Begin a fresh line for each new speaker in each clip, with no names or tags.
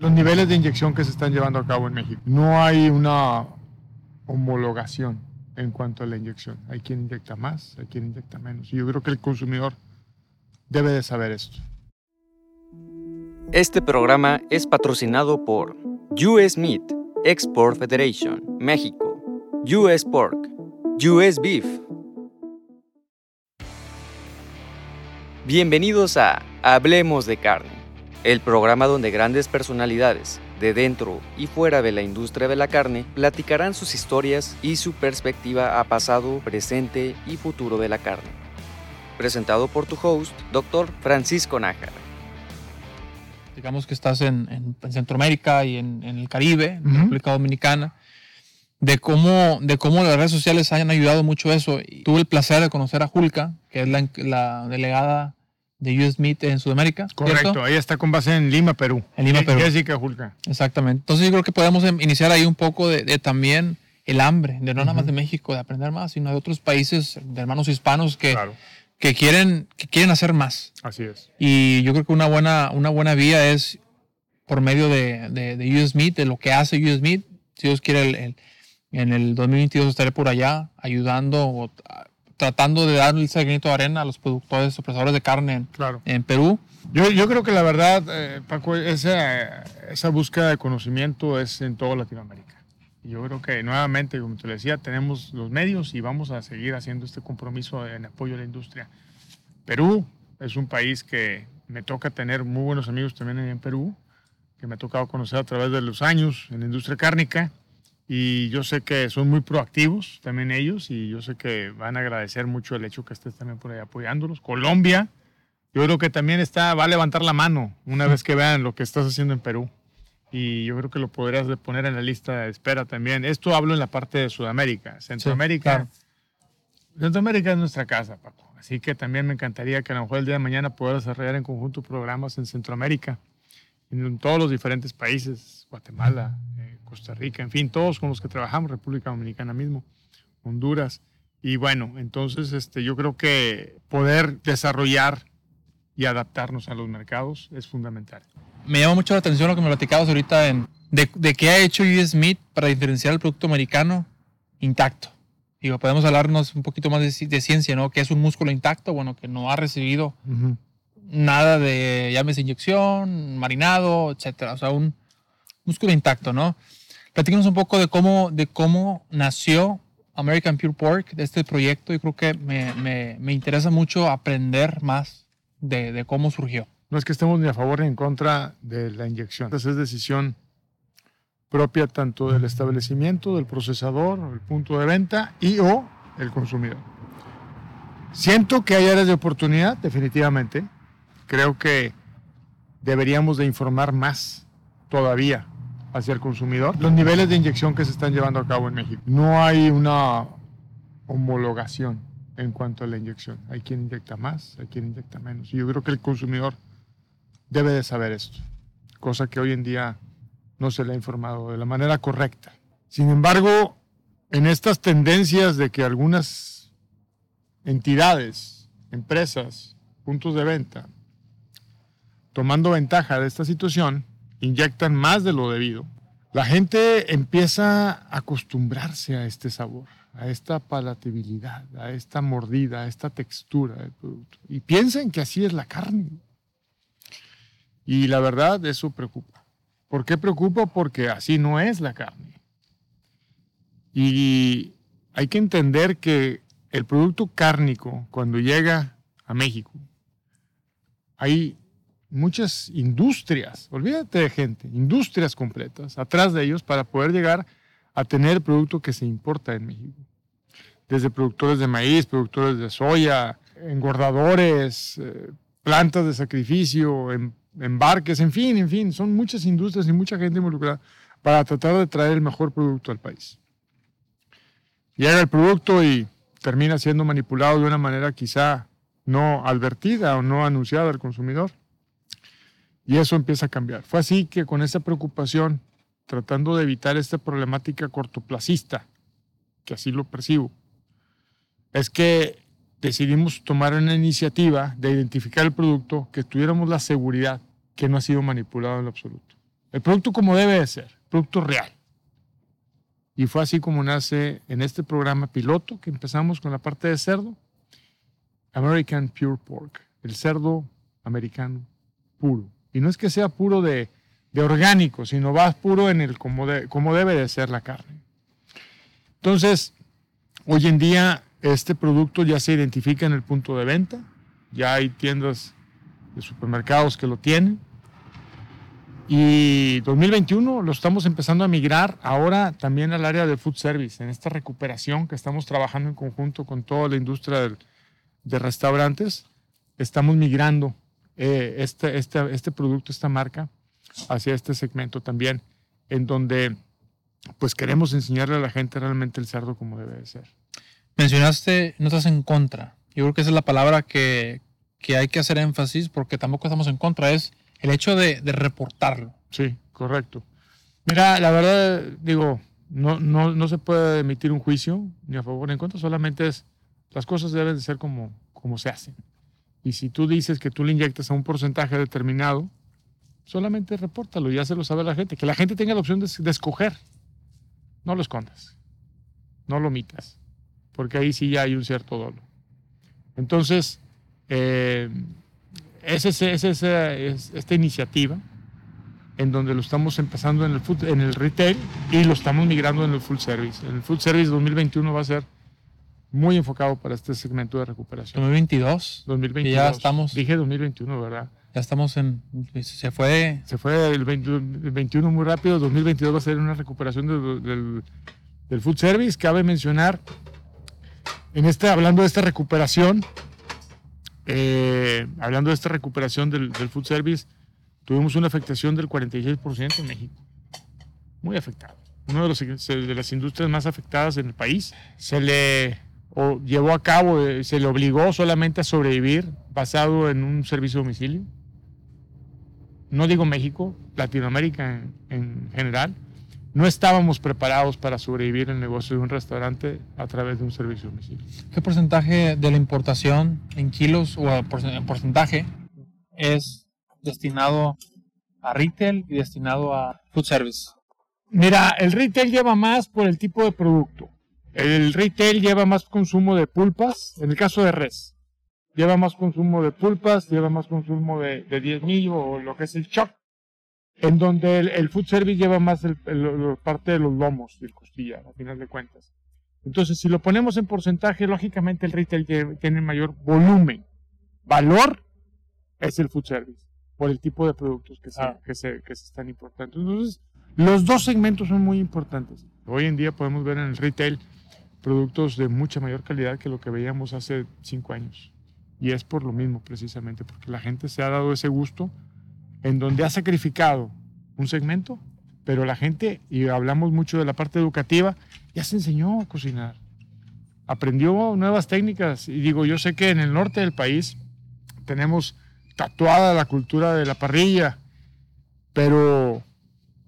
Los niveles de inyección que se están llevando a cabo en México. No hay una homologación en cuanto a la inyección. Hay quien inyecta más, hay quien inyecta menos. Y yo creo que el consumidor debe de saber esto.
Este programa es patrocinado por US Meat, Export Federation, México, US Pork, US Beef. Bienvenidos a Hablemos de Carne, el programa donde grandes personalidades de dentro y fuera de la industria de la carne platicarán sus historias y su perspectiva a pasado, presente y futuro de la carne. Presentado por tu host, Dr. Francisco Nájar.
Digamos que estás en, Centroamérica y en, el Caribe, en República Dominicana, de cómo, de cómo las redes sociales hayan ayudado mucho eso. tuve el placer de conocer a Julka, que es la, la delegada de US Meat en Sudamérica.
Correcto, ahí está con base en Lima, Perú.
En Lima, Perú.
Jessica Julka.
Exactamente. Entonces yo creo que podemos em, iniciar ahí un poco de, también el hambre, de no nada más de México, de aprender más, sino de otros países, de hermanos hispanos que, que, quieren, que quieren hacer más.
Así es.
Y yo creo que una buena, una buena vía es por medio de, de, US Meat, de lo que hace US Meat. Si Dios quiere, en el 2022 estaré por allá ayudando tratando de dar el granito de arena a los productores, opresores de carne en,
claro.
en Perú.
Yo, yo, creo que la verdad, eh, Paco, esa, esa búsqueda de conocimiento es en toda Latinoamérica. Yo creo que nuevamente, como te decía, tenemos los medios y vamos a seguir haciendo este compromiso en apoyo a la industria. Perú es un país que me toca tener muy buenos amigos también en Perú, que me ha tocado conocer a través de los años en la industria cárnica y yo sé que son muy proactivos también ellos y yo sé que van a agradecer mucho el hecho que estés también por ahí apoyándolos. Colombia, yo creo que también está, va a levantar la mano una vez que vean lo que estás haciendo en Perú. Y yo creo que lo podrías poner en la lista de espera también. Esto hablo en la parte de Sudamérica. Centroamérica. Centroamérica es nuestra casa, Paco. Así que también me encantaría que a lo mejor el día de mañana pueda desarrollar en conjunto programas en Centroamérica, en todos los diferentes países, Guatemala, Costa Rica, en fin, todos con los que trabajamos, República Dominicana mismo, Honduras. Y bueno, entonces este, yo creo que poder desarrollar y adaptarnos a los mercados es fundamental.
Me llama mucho la atención lo que me platicabas ahorita en, de, de qué ha hecho US Smith para diferenciar el producto americano intacto. Digo, podemos hablarnos un poquito más de, de, ciencia, ¿no? Que es un músculo intacto, bueno, que no ha recibido nada de, llámese inyección, marinado, etcétera. O sea, un músculo intacto, ¿no? Platícanos un poco de cómo, de cómo nació American Pure Pork, de este proyecto. Yo creo que me, me, me interesa mucho aprender más de, de, cómo surgió.
No es que estemos ni a favor ni en contra de la inyección. Esa es decisión propia tanto del establecimiento, del procesador, el punto de venta y o el consumidor. Siento que hay áreas de oportunidad, definitivamente. Creo que deberíamos de informar más todavía hacia el consumidor. Los niveles de inyección que se están llevando a cabo en México. No hay una homologación en cuanto a la inyección. Hay quien inyecta más, hay quien inyecta menos. Y yo creo que el consumidor debe de saber esto, cosa que hoy en día no se le ha informado de la manera correcta. Sin embargo, en estas tendencias de que algunas entidades, empresas, puntos de venta, tomando ventaja de esta situación, inyectan más de lo debido, la gente empieza a acostumbrarse a este sabor, a esta palatabilidad, a esta mordida, a esta textura del producto. Y piensan que así es la carne. Y la verdad, eso preocupa. ¿Por qué preocupa? Porque así no es la carne. Y hay que entender que el producto cárnico, cuando llega a México, hay muchas industrias, olvídate de gente, industrias completas atrás de ellos para poder llegar a tener el producto que se importa en México. Desde productores de maíz, productores de soya, engordadores, eh, plantas de sacrificio, em, embarques, en fin, en fin, son muchas industrias y mucha gente involucrada para tratar de traer el mejor producto al país. Llega el producto y termina siendo manipulado de una manera quizá no advertida o no anunciada al consumidor y eso empieza a cambiar. Fue así que con esa preocupación, tratando de evitar esta problemática cortoplacista, que así lo percibo, es que decidimos tomar una iniciativa de identificar el producto, que tuviéramos la seguridad que no ha sido manipulado en absoluto. El producto como debe de ser, producto real. Y fue así como nace en este programa piloto que empezamos con la parte de cerdo, American Pure Pork, el cerdo americano puro. Y no es que sea puro de, orgánico, sino va puro en el como, como debe de ser la carne. Entonces, hoy en día este producto ya se identifica en el punto de venta, ya hay tiendas de supermercados que lo tienen. Y 2021 lo estamos empezando a migrar ahora también al área de food service, en esta recuperación que estamos trabajando en conjunto con toda la industria de restaurantes. Estamos migrando eh, este, este, este producto, esta marca, hacia este segmento también, en donde pues queremos enseñarle a la gente realmente el cerdo como debe de ser.
Mencionaste, no estás en contra. Yo creo que esa es la palabra que, que hay que hacer énfasis porque tampoco estamos en contra, es el hecho de, de reportarlo.
Sí, correcto. Mira, la verdad, digo, no, no, no, se puede emitir un juicio ni a favor ni en contra, solamente es las cosas deben de ser como, como se hacen. Y si tú dices que tú le inyectas a un porcentaje determinado, solamente repórtalo, ya se lo sabe la gente. Que la gente tenga la opción de, escoger. No lo escondas, no lo omitas porque ahí sí ya hay un cierto dolor. Entonces, eh, es, esta iniciativa en donde lo estamos empezando en el, en el retail y lo estamos migrando en el full service. En el full service 2021 va a ser muy enfocado para este segmento de recuperación.
2022.
2022.
ya estamos.
Dije 2021, ¿verdad?
Ya estamos en. Se fue.
Se fue el, 21 muy rápido. 2022 va a ser una recuperación del, del food service. Cabe mencionar en este, hablando de esta recuperación, eh, hablando de esta recuperación del, food service, tuvimos una afectación del 46% en México. Muy afectado. Una de, de, las industrias más afectadas en el país. Se le llevó a cabo, eh, se le obligó solamente a sobrevivir basado en un servicio de domicilio. No digo México, Latinoamérica en general no estábamos preparados para sobrevivir el negocio de un restaurante a través de un servicio de domicilio.
¿Qué porcentaje de la importación en kilos o en porcentaje es destinado a retail y destinado a food service?
Mira, el retail lleva más por el tipo de producto. El retail lleva más consumo de pulpas, en el caso de res. Lleva más consumo de pulpas, lleva más consumo de, de 10 mil o lo que es el choc en donde el, food service lleva más el, parte de los lomos y el costilla, a final de cuentas. Entonces, si lo ponemos en porcentaje, lógicamente el retail tiene mayor volumen. Valor es el food service, por el tipo de productos que se, ah. que se, que se están importando. Entonces, los dos segmentos son muy importantes. Hoy en día podemos ver en el retail productos de mucha mayor calidad que lo que veíamos hace cinco años. Y es por lo mismo, precisamente, porque la gente se ha dado ese gusto en donde ha sacrificado un segmento, pero la gente, y hablamos mucho de la parte educativa, ya se enseñó a cocinar. Aprendió nuevas técnicas. Y digo, yo sé que en el norte del país tenemos tatuada la cultura de la parrilla, pero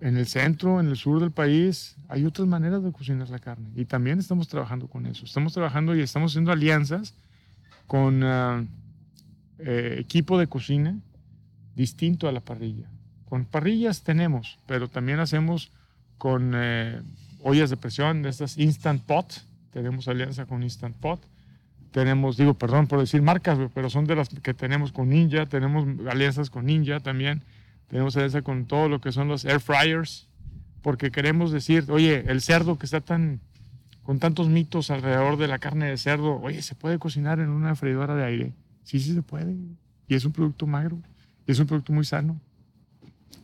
en el centro, en el sur del país, hay otras maneras de cocinar la carne. Y también estamos trabajando con eso. Estamos trabajando y estamos haciendo alianzas con uh, eh, equipo de cocina distinto a la parrilla. Con parrillas tenemos, pero también hacemos con eh, ollas de presión, de estas Instant Pot. Tenemos alianza con Instant Pot. Tenemos, digo, perdón por decir marcas, pero son de las que tenemos con Ninja. Tenemos alianzas con Ninja también. Tenemos alianza con todo lo que son los air fryers. Porque queremos decir, oye, el cerdo que está tan con tantos mitos alrededor de la carne de cerdo, oye, ¿se puede cocinar en una freidora de aire? Sí, sí se puede. Y es un producto magro es un producto muy sano.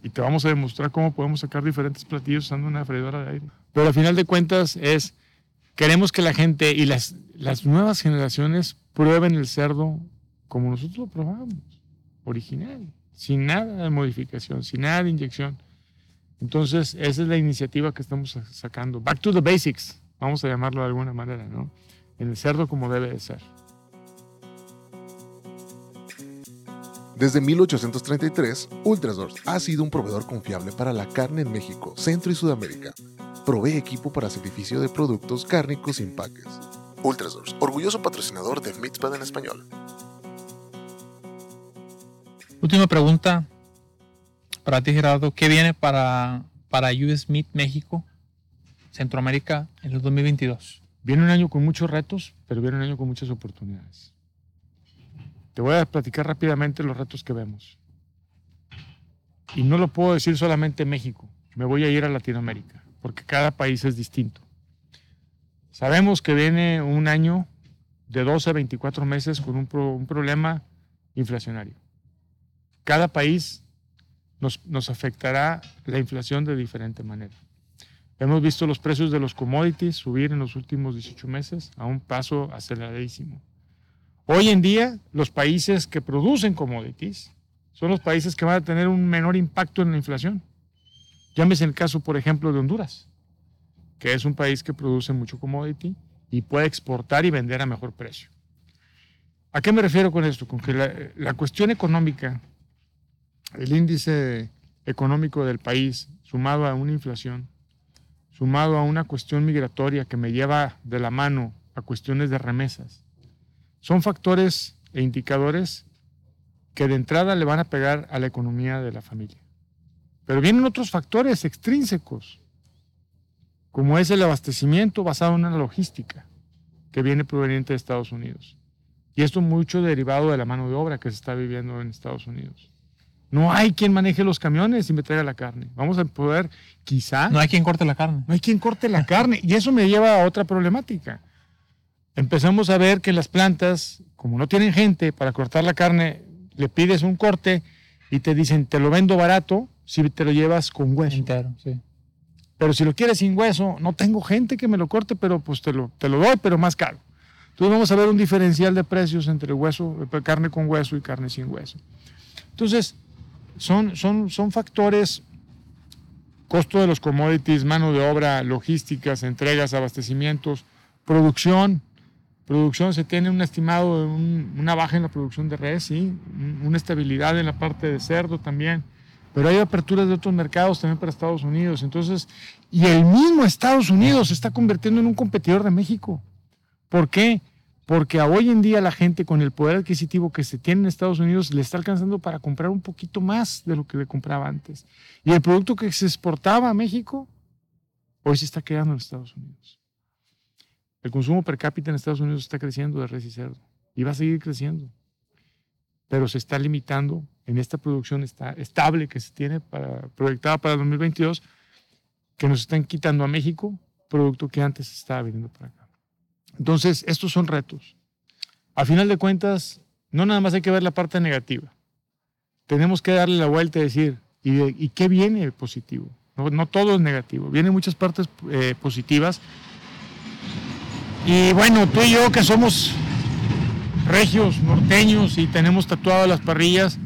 Y te vamos a demostrar cómo podemos sacar diferentes platillos usando una freidora de aire. Pero al final de cuentas es, queremos que la gente y las, las nuevas generaciones prueben el cerdo como nosotros lo probamos, original, sin nada de modificación, sin nada de inyección. Entonces, esa es la iniciativa que estamos sacando. Back to the basics, vamos a llamarlo de alguna manera, ¿no? En el cerdo como debe de ser.
Desde 1833, Ultrasource ha sido un proveedor confiable para la carne en México, Centro y Sudamérica. Provee equipo para sacrificio de productos cárnicos sin paques. Ultrasource, orgulloso patrocinador de Mitzpah en español.
Última pregunta. para ti, Gerardo, ¿qué viene para, para México, Centroamérica en el 2022?
Viene un año con muchos retos, pero viene un año con muchas oportunidades. Te voy a platicar rápidamente los retos que vemos. Y no lo puedo decir solamente México, me voy a ir a Latinoamérica, porque cada país es distinto. Sabemos que viene un año de 12 a 24 meses con un problema inflacionario. Cada país nos, afectará la inflación de diferente manera. Hemos visto los precios de los commodities subir en los últimos 18 meses a un paso aceleradísimo. Hoy en día, los países que producen commodities son los países que van a tener un menor impacto en la inflación. Llámese el caso, por ejemplo, de Honduras, que es un país que produce mucho commodity y puede exportar y vender a mejor precio. ¿A qué me refiero con esto? Con que la cuestión económica, el índice económico del país, sumado a una inflación, sumado a una cuestión migratoria que me lleva de la mano a cuestiones de remesas, son factores e indicadores que de entrada le van a pegar a la economía de la familia. Pero vienen otros factores extrínsecos, como es el abastecimiento basado en una logística que viene proveniente de Estados Unidos. Y esto mucho derivado de la mano de obra que se está viviendo en Estados Unidos. No hay quien maneje los camiones y me traiga la carne. Vamos a poder, quizá,
No hay quien corte la carne.
no hay quien corte la carne. Y eso me lleva a otra problemática. Empezamos a ver que las plantas, como no tienen gente para cortar la carne, le pides un corte y te dicen, te lo vendo barato si te lo llevas con hueso.
Entero, sí.
Pero si lo quieres sin hueso, no tengo gente que me lo corte, pero pues te lo, te lo doy, pero más caro. Entonces vamos a ver un diferencial de precios entre hueso, eh, carne con hueso y carne sin hueso. Entonces, son, son, son factores, costo de los commodities, mano de obra, logísticas, entregas, abastecimientos, producción. Producción, se tiene un estimado una baja en la producción de res, sí, un- una estabilidad en la parte de cerdo también, pero hay aperturas de otros mercados también para Estados Unidos. Entonces, y el mismo Estados Unidos se está convirtiendo en un competidor de México. ¿Por qué? Porque hoy en día la gente con el poder adquisitivo que se tiene en Estados Unidos le está alcanzando para comprar un poquito más de lo que le compraba antes. Y el producto que se exportaba a México, hoy se está quedando en Estados Unidos. El consumo per cápita en Estados Unidos está creciendo de res y cerdo y va a seguir creciendo. Pero se está limitando en esta producción está estable que se tiene para, proyectada para el 2022, que nos están quitando a México producto que antes estaba viniendo para acá. Entonces, estos son retos. A final de cuentas, no nada más hay que ver la parte negativa. Tenemos que darle la vuelta y decir, ¿y, qué viene positivo? No, no todo es negativo, vienen muchas partes eh, positivas. Y bueno, tú y yo que somos regios, norteños y tenemos tatuadas las parrillas,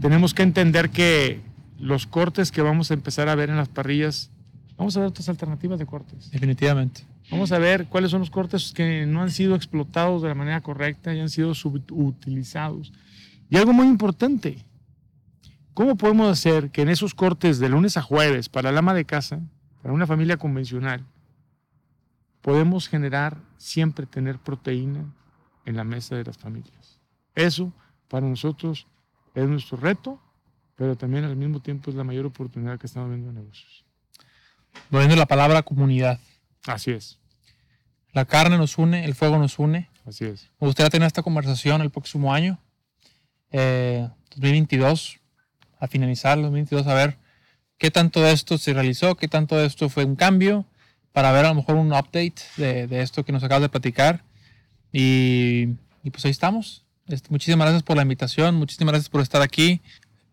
tenemos que entender que los cortes que vamos a empezar a ver en las parrillas, vamos a ver otras alternativas de cortes.
Definitivamente.
Vamos a ver cuáles son los cortes que no han sido explotados de la manera correcta y han sido subutilizados. Y algo muy importante, ¿cómo podemos hacer que en esos cortes de lunes a jueves para el ama de casa, para una familia convencional, podemos generar siempre tener proteína en la mesa de las familias? Eso para nosotros es nuestro reto, pero también al mismo tiempo es la mayor oportunidad que estamos viendo en negocios.
Volviendo la palabra comunidad.
Así es,
La carne nos une, el fuego nos une.
así es.
Me gustaría tener esta conversación el próximo año, eh, 2022, a finalizar el 2022, a ver qué tanto de esto se realizó, qué tanto de esto fue un cambio, para ver a lo mejor un update de, de esto que nos acabas de platicar. Y, y pues ahí estamos. Este, muchísimas gracias por la invitación, muchísimas gracias por estar aquí.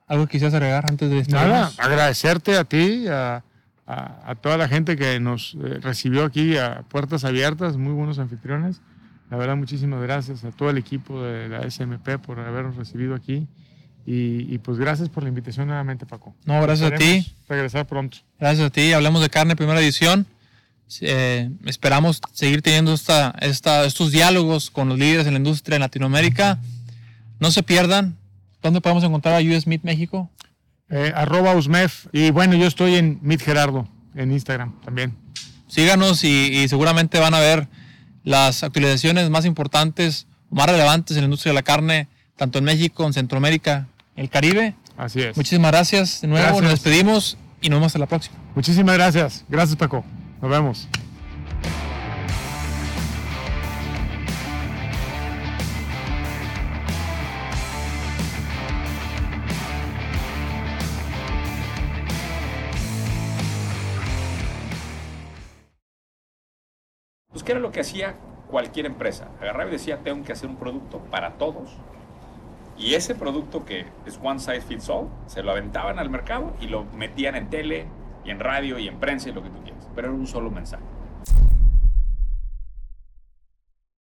¿Algo que quisieras agregar antes de
Nada,
despedirnos?
agradecerte a ti, a, a- a toda la gente que nos eh, recibió aquí a puertas abiertas, muy buenos anfitriones. La verdad, muchísimas gracias a todo el equipo de la SMP por habernos recibido aquí. Y, y, pues gracias por la invitación nuevamente, Paco.
No, gracias a ti.
Regresar pronto.
Gracias a ti. Hablamos de carne, primera edición. Eh, esperamos seguir teniendo esta, esta, estos diálogos con los líderes en la industria en Latinoamérica. No se pierdan. ¿Dónde podemos encontrar a US Meat México?
Eh, arroba Usmef. Y bueno, yo estoy en Meet Gerardo, en Instagram también.
Síganos y, y seguramente van a ver las actualizaciones más importantes, más relevantes en la industria de la carne, tanto en México, en Centroamérica, el Caribe.
Así es.
Muchísimas gracias de nuevo.
Gracias.
Nos despedimos y nos vemos hasta la próxima.
Muchísimas gracias. Gracias, Paco. Nos vemos.
¿Qué era lo que hacía cualquier empresa? Agarraba y decía, tengo que hacer un producto para todos. Y ese producto que es one size fits all, se lo aventaban al mercado y lo metían en tele, y en radio, y en prensa, y lo que tú quieras. Pero era un solo mensaje.